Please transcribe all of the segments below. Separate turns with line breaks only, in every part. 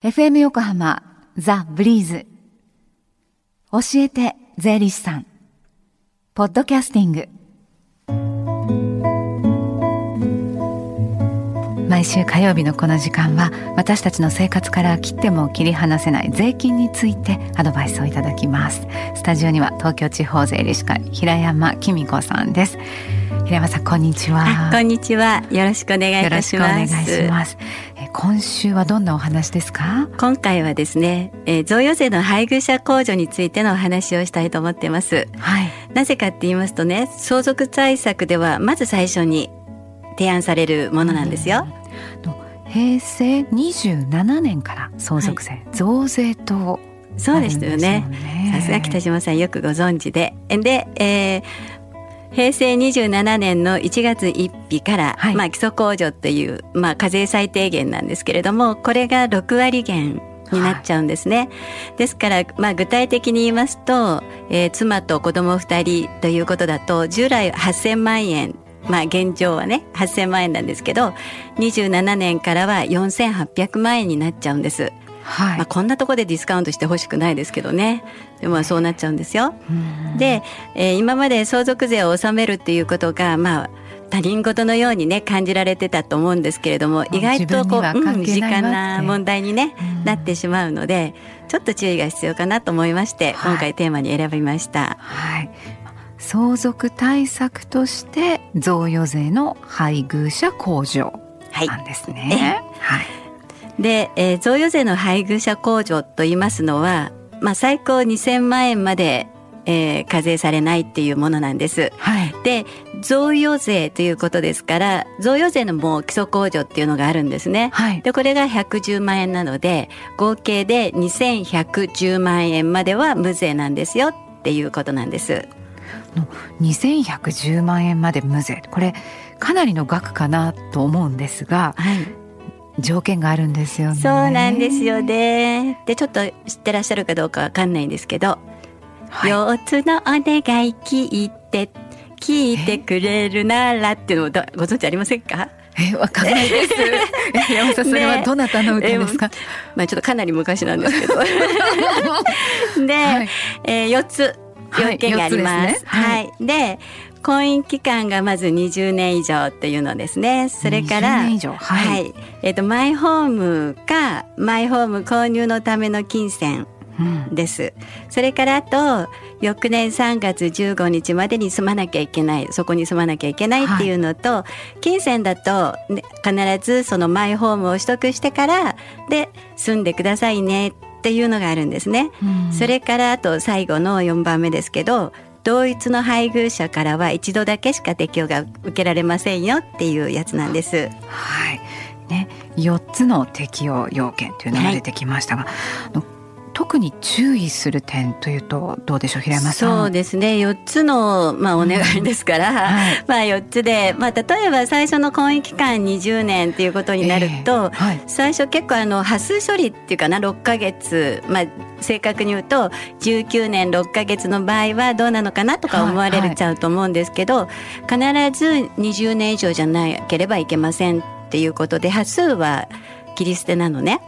FM 横浜ザ・ブリーズ。教えて税理士さん。ポッドキャスティング。毎週火曜日のこの時間は私たちの生活から切っても切り離せない税金についてアドバイスをいただきます。スタジオには東京地方税理士会平山紀美子さんです。平山さんこんにちは。
こんにちは。よろしくお願いいたします。
よろしくお願いします今週はどんなお話ですか？
今回はですね、えー、贈与税の配偶者控除についてのお話をしたいと思ってます、はい、なぜかって言いますとね相続対策ではまず最初に提案されるものなんですよ、
平成27年から相続税、はい、増税と
そうでしたよね。さすが北島さんよくご存知で。で、えー平成27年の1月1日から、はい、まあ、基礎控除っていう、まあ、課税最低限なんですけれどもこれが6割減になっちゃうんですね。はい、ですから、まあ、具体的に言いますと、えー、妻と子供2人ということだと従来8,000万円まあ現状はね8,000万円なんですけど27年からは4,800万円になっちゃうんです。はい、まあ、こんなところでディスカウントしてほしくないですけどね。でもそうなっちゃうんですよ。で、えー、今まで相続税を納めるっていうことがまあ他人事のようにね感じられてたと思うんですけれども意外とこう、うん、身近な問題にね、なってしまうのでちょっと注意が必要かなと思いまして、はい、今回テーマに選びました。
はい。相続対策として贈与税の配偶者控除なんですね。
はい、はいで、えー、贈与税の配偶者控除と言いますのは、まあ、最高2000万円までえー、課税されないっていうものなんです。はい、で贈与税ということですから贈与税のもう基礎控除っていうのがあるんですね。はい、でこれが110万円なので合計で2110万円までは無税なんですよっていうことなんです。
2110万円まで無税これかなりの額かなと思うんですが、はい、条件があるんですよね。
そうなんですよね。でちょっと知ってらっしゃるかどうかわかんないんですけど、はい、4つのお願い聞いて聞いてくれるならっていうのをご存知ありませんか？
えわかんないです。山さんそれはどなたの歌ですか？ね、
まあちょっとかなり昔なんですけど。で、はい、えー、4つ要件があります。はい、ねはい、で婚姻期間がまず20年以上っていうのですね。それから、はい、はい、えっ、ー、とマイホームかマイホーム購入のための金銭です。うん、それからあと翌年3月15日までに住まなきゃいけないそこに住まなきゃいけないっていうのと、はい、金銭だと、ね、必ずそのマイホームを取得してからで住んでくださいねっていうのがあるんですね。うん、それからあと最後の4番目ですけど同一の配偶者からは一度だけしか適用が受けられませんよっていうやつなんです。
はい。ね、4つの適用要件というのが出てきましたが、はい特に注意する点というとどうでしょう平山さ
ん。そうですね。4つの、まあ、お願いですから、うん。はい、まあ4つで、まあ、例えば最初の婚姻期間20年っていうことになると、えーはい、最初結構あの端数処理っていうかな6か月、まあ、正確に言うと19年6か月の場合はどうなのかなとか思われちゃうと思うんですけど、はい、必ず20年以上じゃなければいけませんっていうことで端数は切り捨てなのね。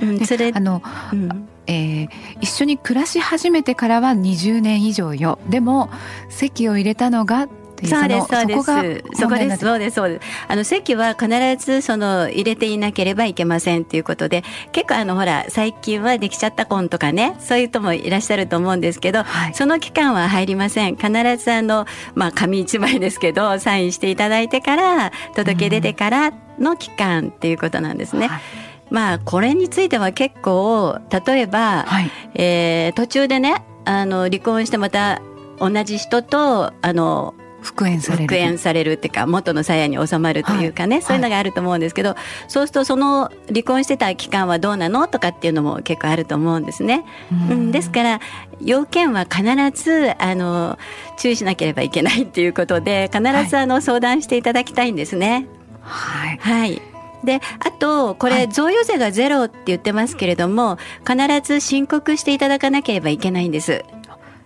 うん、それあの、うんえー、一緒に暮らし始めてからは20年以上よ。でも籍を入れたのが
そうですそうです。そこです。そうですそうです。あの席は必ずその入れていなければいけませんということで結構あのほら最近はできちゃった婚とかねそういう人もいらっしゃると思うんですけど、はい、その期間は入りません。必ずあのまあ紙一枚ですけどサインしていただいてから届け出てからの期間っていうことなんですね。はいまあこれについては結構例えば、はい、えー、途中でねあの離婚してまた同じ人とあの
復縁される
復縁されるっていうか元の鞘に収まるというかね、はい、そういうのがあると思うんですけど、はい、そうするとその離婚してた期間はどうなのとかっていうのも結構あると思うんですね。うん、ですから要件は必ずあの注意しなければいけないっていうことで必ずあの、相談していただきたいんですね。
はい、
はいであとこれ贈与税がゼロって言ってますけれども、必ず申告していただかなければいけないんです。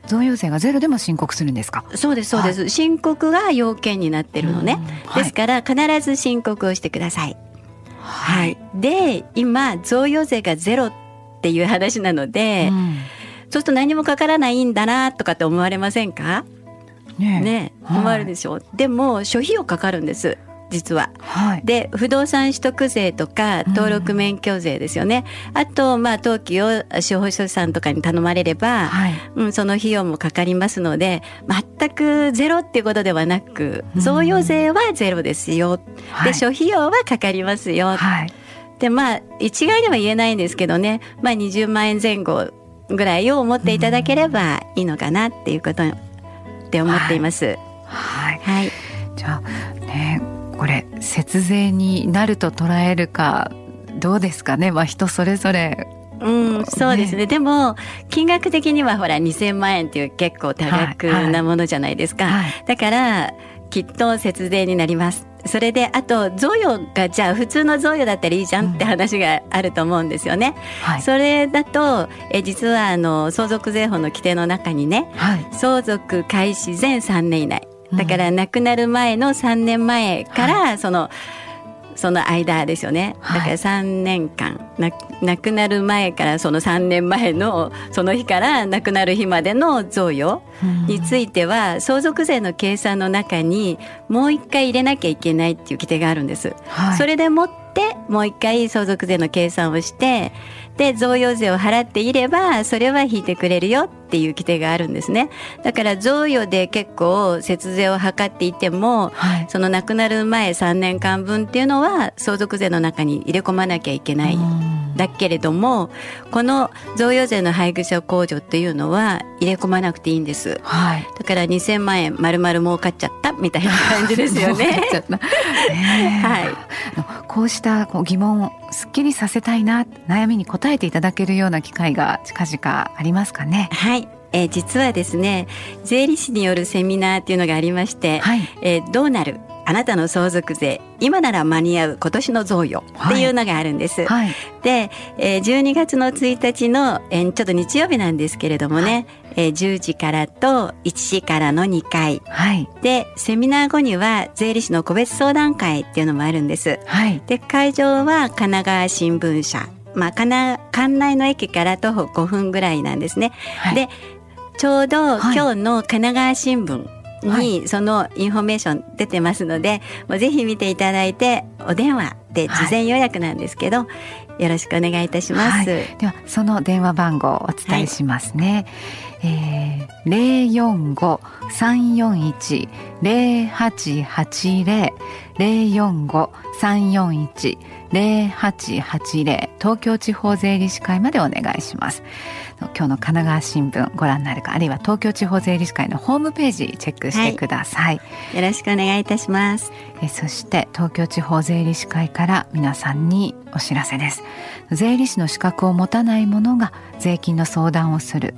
贈与税がゼロでも申告するんですか？
そうですそうです、はい、申告が要件になってるのね、はい、ですから必ず申告をしてください。はい、で今贈与税がゼロっていう話なので、うん、そうすると何もかからないんだなとかって思われませんかねね思われるでしょう、はい、でも諸費用かかるんです実は。はい、で不動産取得税とか登録免許税ですよね、うん、あとまあ登記を司法書士さんとかに頼まれれば、はい、うん、その費用もかかりますので全くゼロっていうことではなく贈与税はゼロですよ、うん、で諸費用はかかりますよ。はい。でまあ一概には言えないんですけどね、まあ、20万円前後ぐらいを思っていただければいいのかなっていうことって思っています。
はい、はい、じゃあねこれ節税になると捉えるかどうですかね、まあ、人それぞれ。
うん、そうですね、ね、でも金額的にはほら2,000万円っていう結構多額なものじゃないですか、はい。はい、だからきっと節税になります。それであと贈与がじゃあ普通の贈与だったらいいじゃんって話があると思うんですよね。うんはい、それだとえ実はあの相続税法の規定の中にね、はい、相続開始前3年以内だから亡くなる前の3年前から、その、その間ですよね。だから3年間、はい、亡くなる前からその3年前のその日から亡くなる日までの贈与については相続税の計算の中にもう一回入れなきゃいけないっていう規定があるんです。はい、それでもってもう一回相続税の計算をしてで贈与税を払っていればそれは引いてくれるよっていう規定があるんですね。だから贈与で結構節税を図っていても、はい、その亡くなる前3年間分っていうのは相続税の中に入れ込まなきゃいけない。だけれどもこの贈与税の配偶者控除っていうのは入れ込まなくていいんです、はい、だから2000万円丸々儲かっちゃったみたいな感じですよね。
はい、こうした疑問をすっきりさせたいな悩みに答えていただけるような機会が近々ありますかね。
はい。えー、実はですね税理士によるセミナーっていうのがありまして、はい、えー、どうなるあなたの相続税今なら間に合う今年の贈与っていうのがあるんです。はい、で、えー、12月の1日の、えー、ちょっと日曜日なんですけれどもね、はい、えー、10時からと1時からの2回、はい、でセミナー後には税理士の個別相談会っていうのもあるんです。はい、で会場は神奈川新聞社。まあ、関内の駅から徒歩5分ぐらいなんですね。はい、でちょうど今日の神奈川新聞にそのインフォメーション出てますので、はい、もうぜひ見ていただいてお電話で事前予約なんですけど、はい、よろしくお願いいたします、はい、で
はその電話番号をお伝えしますね、はいえー、045-341-0880 045-341-0880東京地方税理士会までお願いします。今日の神奈川新聞ご覧になるかあるいは東京地方税理士会のホームページチェックしてください、は
い、よろしくお願いいたします。
えそして東京地方税理士会から皆さんにお知らせです。税理士の資格を持たない者が税金の相談をする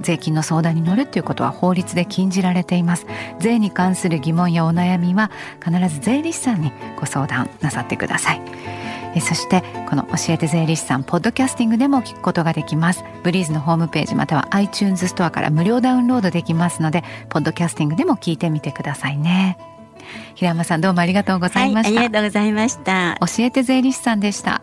税金の相談に乗るということは法律で禁じられています。税に関する疑問やお悩みは必ず税理士さんにご相談なさってください。えそしてこの教えて税理士さんポッドキャスティングでも聞くことができます。ブリーズのホームページまたは iTunes ストアから無料ダウンロードできますのでポッドキャスティングでも聞いてみてくださいね。平山さんどうもありがとうございました、
はい、ありがとうございました。
教えて税理士さんでした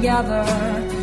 together.